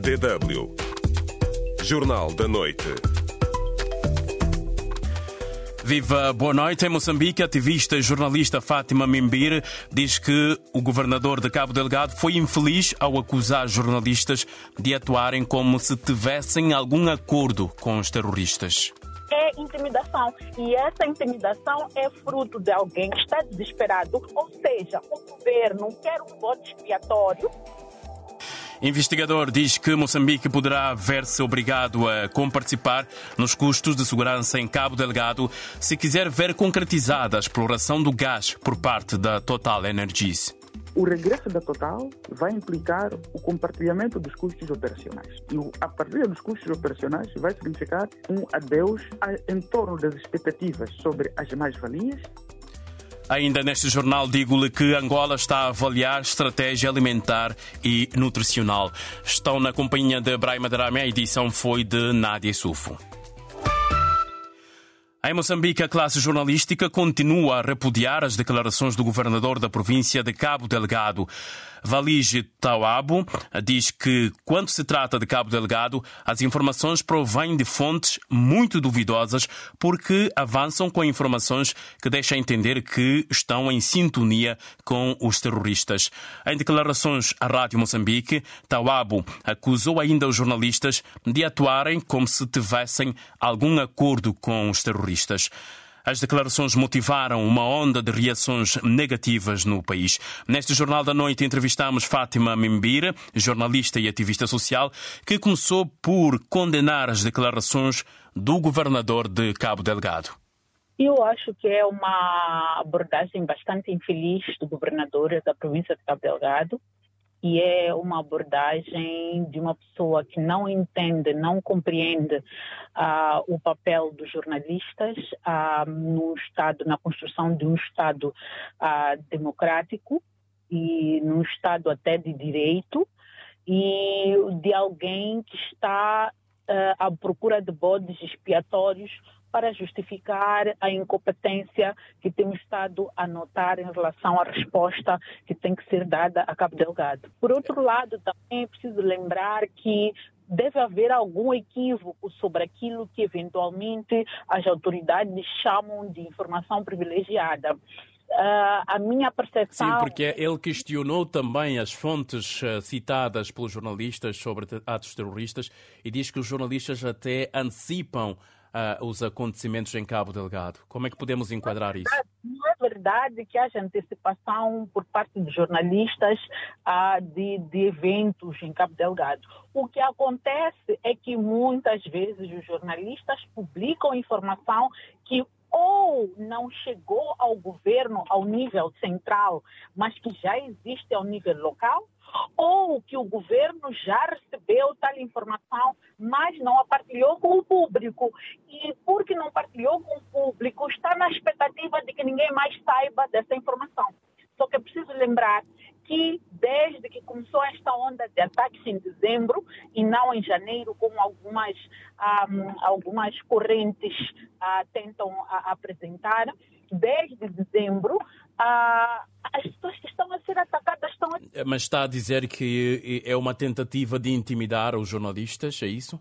DW. Jornal da Noite. Viva, boa noite. Em Moçambique, a ativista e jornalista Fátima Mimbir diz que o governador de Cabo Delgado foi infeliz ao acusar jornalistas de atuarem como se tivessem algum acordo com os terroristas é intimidação. E essa intimidação é fruto de alguém que está desesperado, ou seja, o governo quer um voto expiatório Investigador diz que Moçambique poderá ver-se obrigado a comparticipar nos custos de segurança em Cabo Delgado se quiser ver concretizada a exploração do gás por parte da Total Energies. O regresso da Total vai implicar o compartilhamento dos custos operacionais. E a partir dos custos operacionais vai significar um adeus em torno das expectativas sobre as mais-valias Ainda neste jornal digo-lhe que Angola está a avaliar estratégia alimentar e nutricional. Estão na companhia de Braima Darame, a edição foi de Nádia Sufo. Em Moçambique, a classe jornalística continua a repudiar as declarações do governador da província de Cabo Delgado. Valige Tawabo diz que, quando se trata de Cabo Delgado, as informações provêm de fontes muito duvidosas porque avançam com informações que deixam entender que estão em sintonia com os terroristas. Em declarações à Rádio Moçambique, Tawabo acusou ainda os jornalistas de atuarem como se tivessem algum acordo com os terroristas. As declarações motivaram uma onda de reações negativas no país. Neste Jornal da Noite entrevistamos Fátima Mimbira, jornalista e ativista social, que começou por condenar as declarações do governador de Cabo Delgado. Eu acho que é uma abordagem bastante infeliz do governador da província de Cabo Delgado e é uma abordagem de uma pessoa que não entende, não compreende uh, o papel dos jornalistas uh, no Estado, na construção de um Estado uh, democrático e num Estado até de direito e de alguém que está à procura de bodes expiatórios para justificar a incompetência que temos estado a notar em relação à resposta que tem que ser dada a Cabo Delgado. Por outro lado, também é preciso lembrar que deve haver algum equívoco sobre aquilo que eventualmente as autoridades chamam de informação privilegiada. Uh, a minha percepção. Sim, porque ele questionou também as fontes uh, citadas pelos jornalistas sobre atos terroristas e diz que os jornalistas até antecipam uh, os acontecimentos em Cabo Delgado. Como é que podemos enquadrar isso? Não é verdade que haja antecipação por parte de jornalistas uh, de, de eventos em Cabo Delgado. O que acontece é que muitas vezes os jornalistas publicam informação que não chegou ao governo ao nível central, mas que já existe ao nível local, ou que o governo já recebeu tal informação, mas não a partilhou com o público. E porque não partilhou com o público, está na expectativa de que ninguém mais saiba dessa informação. Só que é preciso lembrar que desde que começou esta onda de ataques em dezembro e não em janeiro, como algumas, um, algumas correntes uh, tentam uh, apresentar, desde dezembro, uh, as pessoas que estão a ser atacadas estão a... Mas está a dizer que é uma tentativa de intimidar os jornalistas, é isso?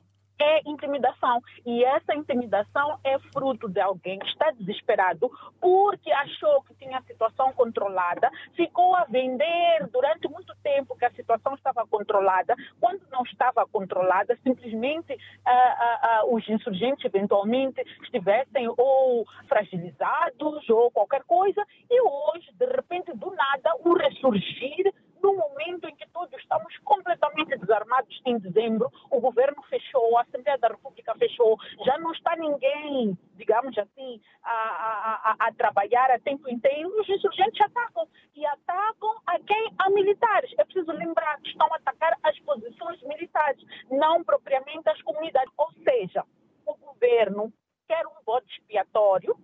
Intimidação. E essa intimidação é fruto de alguém que está desesperado porque achou que tinha a situação controlada, ficou a vender durante muito tempo que a situação estava controlada. Quando não estava controlada, simplesmente uh, uh, uh, os insurgentes eventualmente estivessem ou fragilizados ou qualquer coisa, e hoje, de repente, do nada, o ressurgir no momento em que todos estamos completamente desarmados em dezembro, o governo fechou, a Assembleia da República fechou, já não está ninguém, digamos assim, a, a, a, a trabalhar a tempo inteiro, os insurgentes atacam. E atacam a quem? A militares. É preciso lembrar que estão a atacar as posições militares, não propriamente as comunidades. Ou seja, o governo quer um voto expiatório,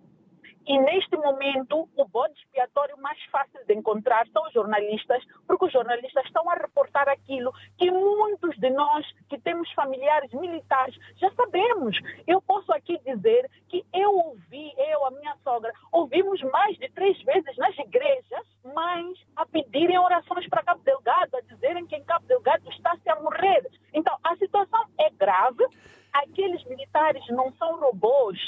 e neste momento, o bode expiatório mais fácil de encontrar são os jornalistas, porque os jornalistas estão a reportar aquilo que muitos de nós que temos familiares militares já sabemos. Eu posso aqui dizer que eu ouvi, eu, a minha sogra, ouvimos mais de três vezes nas igrejas mães a pedirem orações para Cabo Delgado, a dizerem que em Cabo Delgado está-se a morrer. Então, a grave. Aqueles militares não são robôs.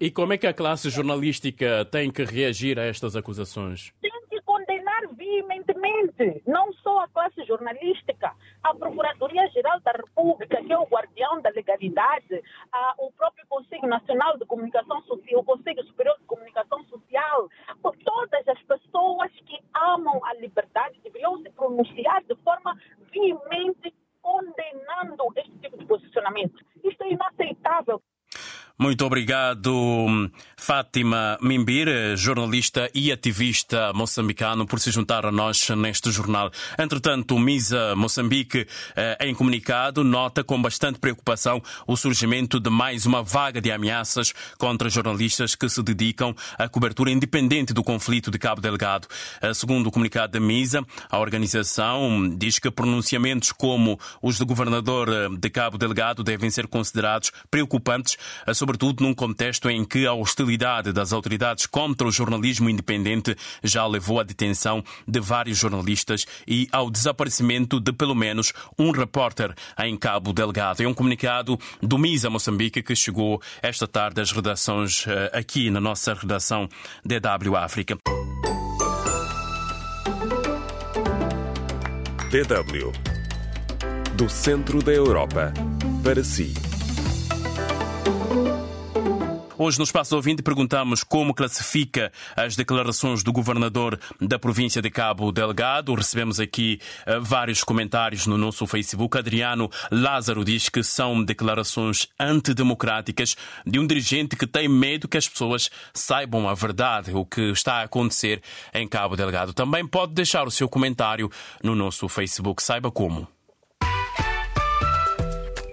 E como é que a classe jornalística tem que reagir a estas acusações? Tem que condenar veementemente, não só a classe jornalística, a Procuradoria-Geral da República, que é o guardião da legalidade, a, o próprio Conselho Nacional de Comunicação Social, o Conselho Superior de Comunicação Social, por todas as pessoas que amam a liberdade deveriam se pronunciar de forma veemente condenando este tipo de posicionamento. Isto é inaceitável. Muito obrigado, Fátima Mimbir, jornalista e ativista moçambicano, por se juntar a nós neste jornal. Entretanto, MISA Moçambique, eh, em comunicado, nota com bastante preocupação o surgimento de mais uma vaga de ameaças contra jornalistas que se dedicam à cobertura independente do conflito de Cabo Delgado. Eh, segundo o comunicado da MISA, a organização diz que pronunciamentos como os do governador eh, de Cabo Delgado devem ser considerados preocupantes sobre sobretudo num contexto em que a hostilidade das autoridades contra o jornalismo independente já levou à detenção de vários jornalistas e ao desaparecimento de pelo menos um repórter em Cabo Delgado. É um comunicado do MISA Moçambique que chegou esta tarde às redações eh, aqui na nossa redação DW África. DW do centro da Europa para si. Hoje, no Espaço Ouvinte, perguntamos como classifica as declarações do governador da província de Cabo Delgado. Recebemos aqui uh, vários comentários no nosso Facebook. Adriano Lázaro diz que são declarações antidemocráticas de um dirigente que tem medo que as pessoas saibam a verdade, o que está a acontecer em Cabo Delgado. Também pode deixar o seu comentário no nosso Facebook. Saiba como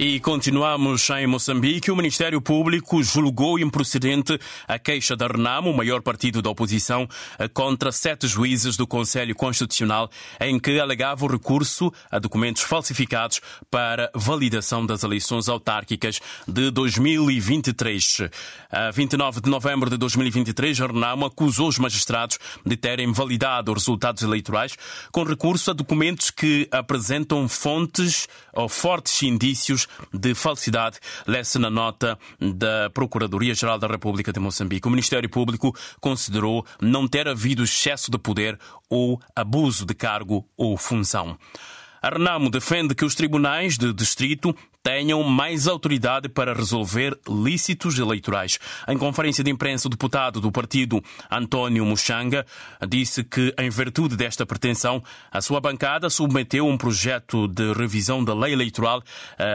E continuamos em Moçambique. O Ministério Público julgou improcedente a queixa da Renamo, o maior partido da oposição, contra sete juízes do Conselho Constitucional, em que alegava o recurso a documentos falsificados para validação das eleições autárquicas de 2023. A 29 de novembro de 2023, a Renamo acusou os magistrados de terem validado os resultados eleitorais com recurso a documentos que apresentam fontes ou fortes indícios de falsidade, lê-se na nota da Procuradoria-Geral da República de Moçambique. O Ministério Público considerou não ter havido excesso de poder ou abuso de cargo ou função. A Renamo defende que os tribunais de distrito tenham mais autoridade para resolver lícitos eleitorais. Em conferência de imprensa, o deputado do partido, António Muxanga, disse que, em virtude desta pretensão, a sua bancada submeteu um projeto de revisão da lei eleitoral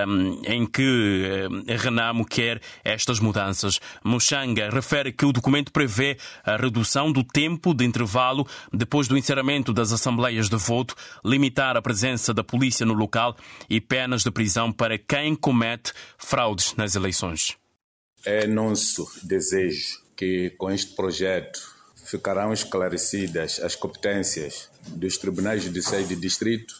um, em que um, Renamo quer estas mudanças. Muxanga refere que o documento prevê a redução do tempo de intervalo depois do encerramento das assembleias de voto, limitar a presença da polícia no local e penas de prisão para quem comete fraudes nas eleições. É nosso desejo que com este projeto ficarão esclarecidas as competências dos tribunais judiciais de distrito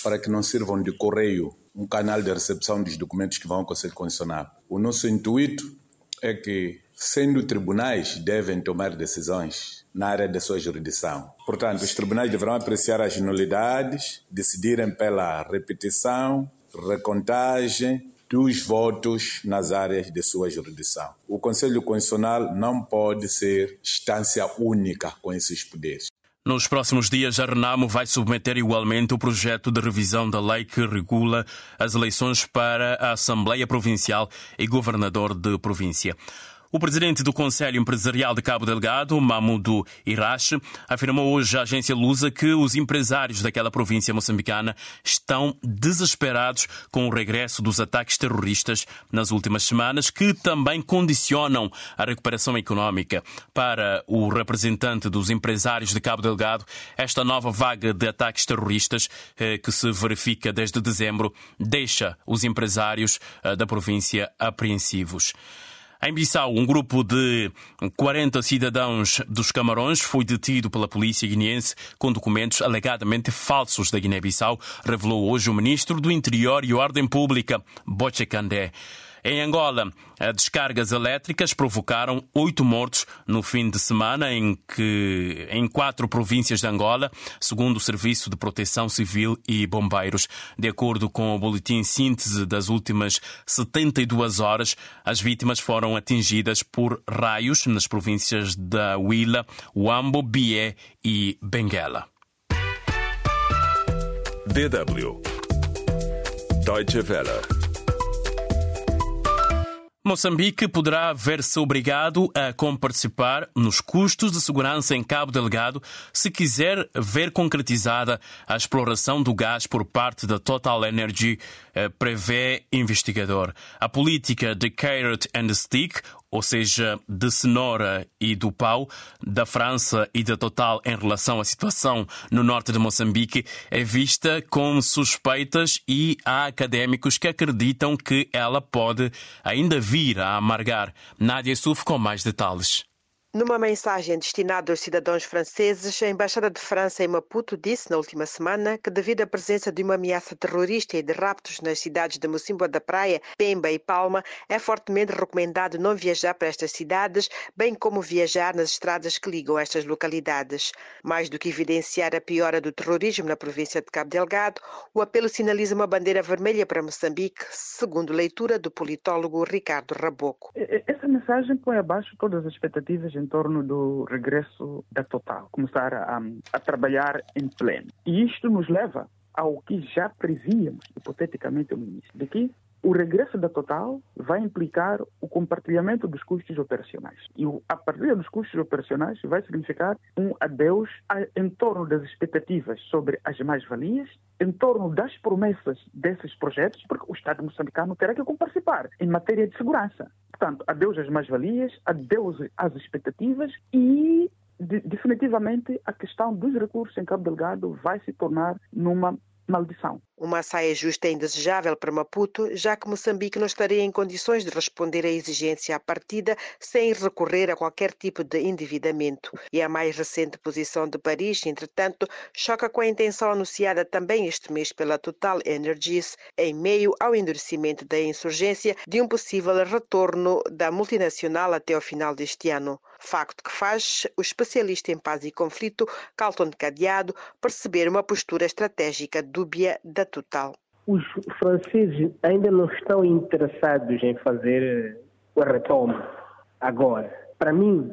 para que não sirvam de correio um canal de recepção dos documentos que vão ao Conselho Constitucional. O nosso intuito é que, sendo tribunais, devem tomar decisões na área da sua jurisdição. Portanto, os tribunais deverão apreciar as nulidades, decidirem pela repetição recontagem dos votos nas áreas de sua jurisdição. O Conselho Constitucional não pode ser instância única com esses poderes. Nos próximos dias, a Renamo vai submeter igualmente o projeto de revisão da lei que regula as eleições para a Assembleia Provincial e Governador de Província. O presidente do Conselho Empresarial de Cabo Delgado, Mamudo Irache, afirmou hoje à agência Lusa que os empresários daquela província moçambicana estão desesperados com o regresso dos ataques terroristas nas últimas semanas, que também condicionam a recuperação económica. Para o representante dos empresários de Cabo Delgado, esta nova vaga de ataques terroristas eh, que se verifica desde dezembro deixa os empresários eh, da província apreensivos. Em Bissau, um grupo de 40 cidadãos dos Camarões foi detido pela polícia guineense com documentos alegadamente falsos da Guiné-Bissau, revelou hoje o ministro do Interior e Ordem Pública, Boche Candé. Em Angola, descargas elétricas provocaram oito mortos no fim de semana em, que, em quatro províncias de Angola, segundo o Serviço de Proteção Civil e Bombeiros. De acordo com o boletim síntese das últimas 72 horas, as vítimas foram atingidas por raios nas províncias da Huila, Wambo, Bié e Benguela. DW Deutsche Welle Moçambique poderá ver-se obrigado a comparticipar nos custos de segurança em Cabo Delgado se quiser ver concretizada a exploração do gás por parte da Total Energy, eh, prevê investigador. A política de Carrot and Stick, ou seja, de cenoura e do pau, da França e da Total em relação à situação no norte de Moçambique, é vista com suspeitas e há académicos que acreditam que ela pode ainda vir a amargar. Nádia Suf com mais detalhes. Numa mensagem destinada aos cidadãos franceses, a Embaixada de França em Maputo disse na última semana que, devido à presença de uma ameaça terrorista e de raptos nas cidades de Mocimboa da Praia, Pemba e Palma, é fortemente recomendado não viajar para estas cidades, bem como viajar nas estradas que ligam estas localidades. Mais do que evidenciar a piora do terrorismo na província de Cabo Delgado, o apelo sinaliza uma bandeira vermelha para Moçambique, segundo leitura do politólogo Ricardo Raboco. Essa mensagem põe abaixo todas as expectativas em torno do regresso da Total, começar a, a trabalhar em pleno. E isto nos leva ao que já prevíamos, hipoteticamente, no início, de que o regresso da Total vai implicar o compartilhamento dos custos operacionais. E a partir dos custos operacionais vai significar um adeus em torno das expectativas sobre as mais-valias, em torno das promessas desses projetos, porque o Estado moçambicano terá que participar em matéria de segurança. Portanto, adeus às mais-valias, adeus às expectativas e definitivamente a questão dos recursos em Cabo Delgado vai se tornar numa maldição. Uma saia justa é indesejável para Maputo, já que Moçambique não estaria em condições de responder à exigência à partida sem recorrer a qualquer tipo de endividamento. E a mais recente posição de Paris, entretanto, choca com a intenção anunciada também este mês pela Total Energies, em meio ao endurecimento da insurgência, de um possível retorno da multinacional até o final deste ano. Facto que faz o especialista em paz e conflito, Carlton Cadeado, perceber uma postura estratégica dúbia da Total. Os franceses ainda não estão interessados em fazer eh, o retorno agora. Para mim,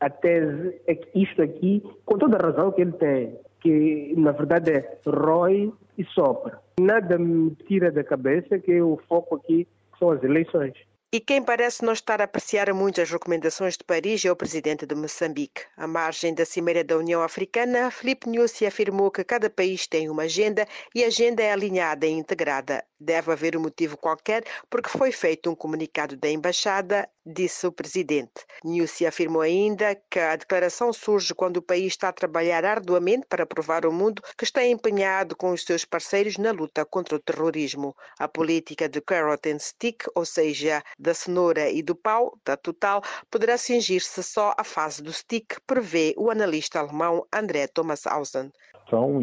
a tese é que isto aqui, com toda a razão que ele tem, que na verdade é rói e sopra. Nada me tira da cabeça que o foco aqui são as eleições. E quem parece não estar a apreciar muito as recomendações de Paris é o presidente de Moçambique. À margem da Cimeira da União Africana, Filipe Nyusi afirmou que cada país tem uma agenda e a agenda é alinhada e integrada. Deve haver um motivo qualquer porque foi feito um comunicado da embaixada, disse o presidente. Nyusi afirmou ainda que a declaração surge quando o país está a trabalhar arduamente para provar ao mundo que está empenhado com os seus parceiros na luta contra o terrorismo. A política de carrot and stick, ou seja, da cenoura e do pau, da Total, poderá cingir-se só à fase do stick, prevê o analista alemão André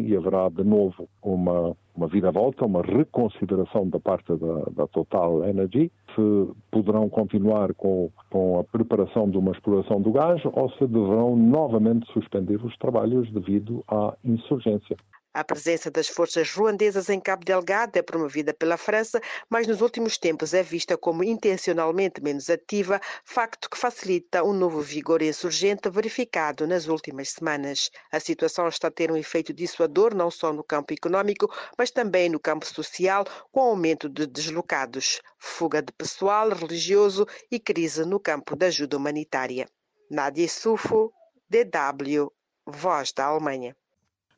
E haverá de novo uma, uma vira-volta, uma reconsideração da parte da, da, Total Energy, se poderão continuar com, com a preparação de uma exploração do gás ou se deverão novamente suspender os trabalhos devido à insurgência. A presença das forças ruandesas em Cabo Delgado é promovida pela França, mas nos últimos tempos é vista como intencionalmente menos ativa, facto que facilita um novo vigor insurgente verificado nas últimas semanas. A situação está a ter um efeito dissuador não só no campo econômico, mas também no campo social, com aumento de deslocados, fuga de pessoal religioso e crise no campo da ajuda humanitária. Nádia Sufo, DW, Voz da Alemanha.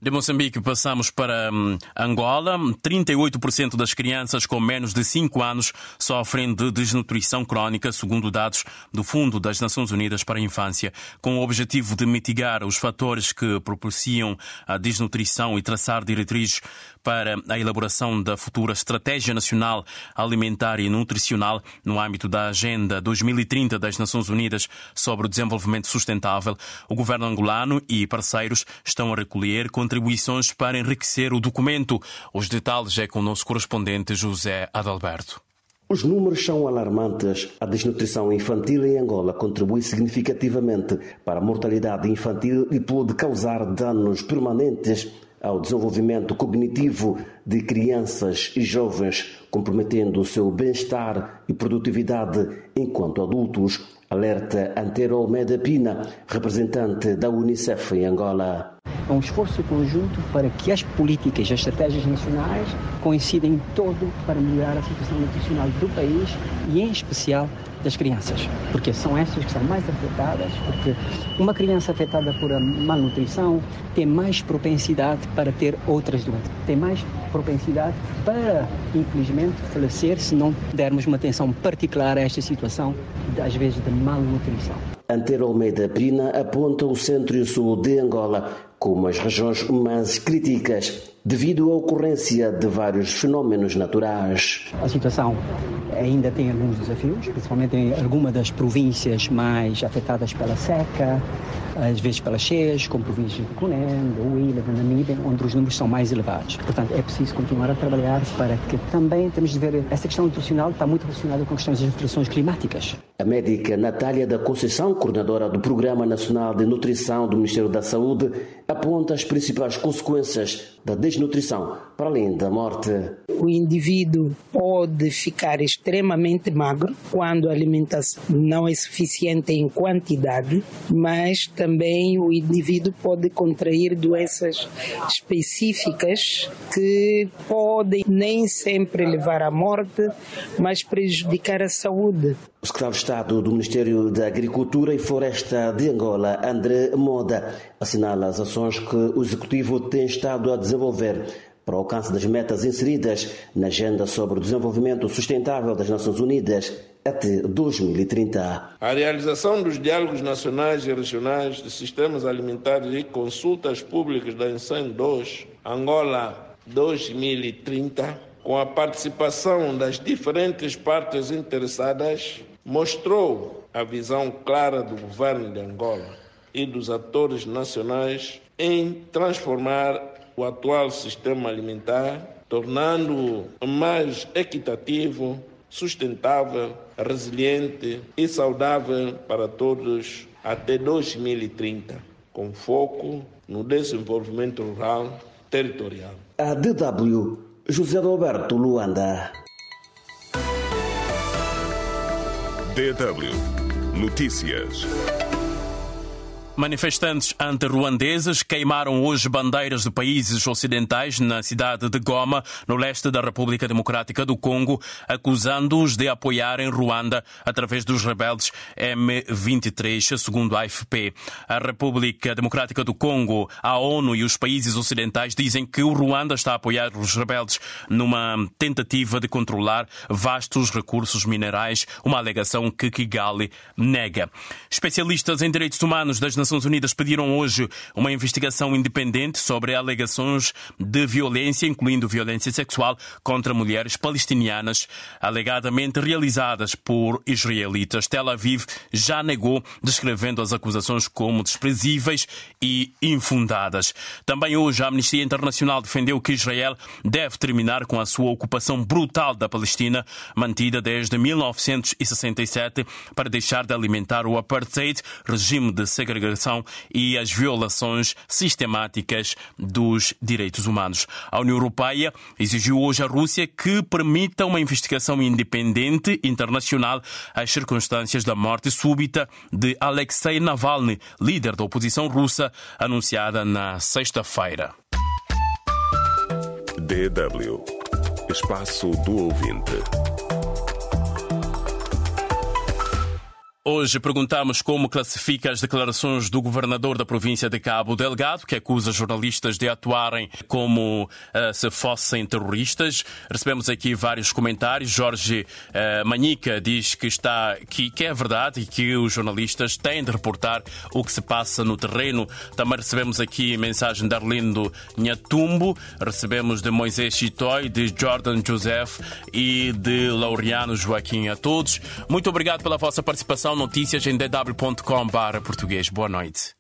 De Moçambique passamos para hum, Angola. 38% das crianças com menos de 5 anos sofrem de desnutrição crónica, segundo dados do Fundo das Nações Unidas para a Infância, com o objetivo de mitigar os fatores que propiciam a desnutrição e traçar diretrizes para a elaboração da futura Estratégia Nacional Alimentar e Nutricional no âmbito da Agenda 2030 das Nações Unidas sobre o Desenvolvimento Sustentável. O governo angolano e parceiros estão a recolher contribuições para enriquecer o documento. Os detalhes é com o nosso correspondente José Adalberto. Os números são alarmantes. A desnutrição infantil em Angola contribui significativamente para a mortalidade infantil e pode causar danos permanentes ao desenvolvimento cognitivo de crianças e jovens, comprometendo o seu bem-estar e produtividade enquanto adultos, alerta Antero Almeida Pina, representante da Unicef em Angola. É um esforço conjunto para que as políticas, as estratégias nacionais coincidem todo para melhorar a situação nutricional do país e, em especial, das crianças, porque são essas que são mais afetadas, porque uma criança afetada por malnutrição tem mais propensidade para ter outras doenças, tem mais propensidade para, infelizmente, falecer se não dermos uma atenção particular a esta situação, às vezes, de malnutrição. Antero Almeida Prina aponta o centro e o sul de Angola como as regiões mais críticas devido à ocorrência de vários fenómenos naturais. A situação ainda tem alguns desafios, principalmente em algumas das províncias mais afetadas pela seca, às vezes pelas cheias, como províncias de Cunene, Huila, da Namíbia, onde os números são mais elevados. Portanto, é preciso continuar a trabalhar para que também temos de ver essa questão nutricional está muito relacionada com questões das alterações climáticas. A médica Natália da Conceição, coordenadora do Programa Nacional de Nutrição do Ministério da Saúde, aponta as principais consequências da desnutrição, para além da morte. O indivíduo pode ficar extremamente magro quando a alimentação não é suficiente em quantidade, mas também o indivíduo pode contrair doenças específicas que podem nem sempre levar à morte, mas prejudicar a saúde. O secretário de Estado do Ministério da Agricultura e Floresta de Angola, André Moda, assinala as ações que o Executivo tem estado a desenvolver para o alcance das metas inseridas na Agenda sobre o Desenvolvimento Sustentável das Nações Unidas até 2030. A realização dos diálogos nacionais e regionais de sistemas alimentares e consultas públicas da ENSAM 2, Angola 2030, com a participação das diferentes partes interessadas, mostrou a visão clara do governo de Angola e dos atores nacionais em transformar o atual sistema alimentar, tornando-o mais equitativo, sustentável, resiliente e saudável para todos até 2030, com foco no desenvolvimento rural territorial. A DW José Roberto Luanda. DW Notícias. Manifestantes anti-ruandeses queimaram hoje bandeiras de países ocidentais na cidade de Goma, no leste da República Democrática do Congo, acusando-os de apoiarem Ruanda através dos rebeldes M23, segundo a AFP. A República Democrática do Congo, a ONU e os países ocidentais dizem que o Ruanda está a apoiar os rebeldes numa tentativa de controlar vastos recursos minerais, uma alegação que Kigali nega. Especialistas em direitos humanos das Nações Unidas pediram hoje uma investigação independente sobre alegações de violência, incluindo violência sexual, contra mulheres palestinianas, alegadamente realizadas por israelitas. Tel Aviv já negou, descrevendo as acusações como desprezíveis e infundadas. Também hoje a Amnistia Internacional defendeu que Israel deve terminar com a sua ocupação brutal da Palestina, mantida desde 1967, para deixar de alimentar o apartheid, regime de segregação e as violações sistemáticas dos direitos humanos. A União Europeia exigiu hoje à Rússia que permita uma investigação independente internacional às circunstâncias da morte súbita de Alexei Navalny, líder da oposição russa, anunciada na sexta-feira. DW Espaço do Ouvinte. Hoje perguntamos como classifica as declarações do governador da província de Cabo Delgado, que acusa jornalistas de atuarem como uh, se fossem terroristas. Recebemos aqui vários comentários. Jorge uh, Manica diz que, está, que, que é verdade e que os jornalistas têm de reportar o que se passa no terreno. Também recebemos aqui mensagem de Arlindo Nhatumbo, recebemos de Moisés Chitoy, de Jordan Joseph e de Laureano Joaquim. A todos, muito obrigado pela vossa participação. Notícias em dw.com.br português. Boa noite.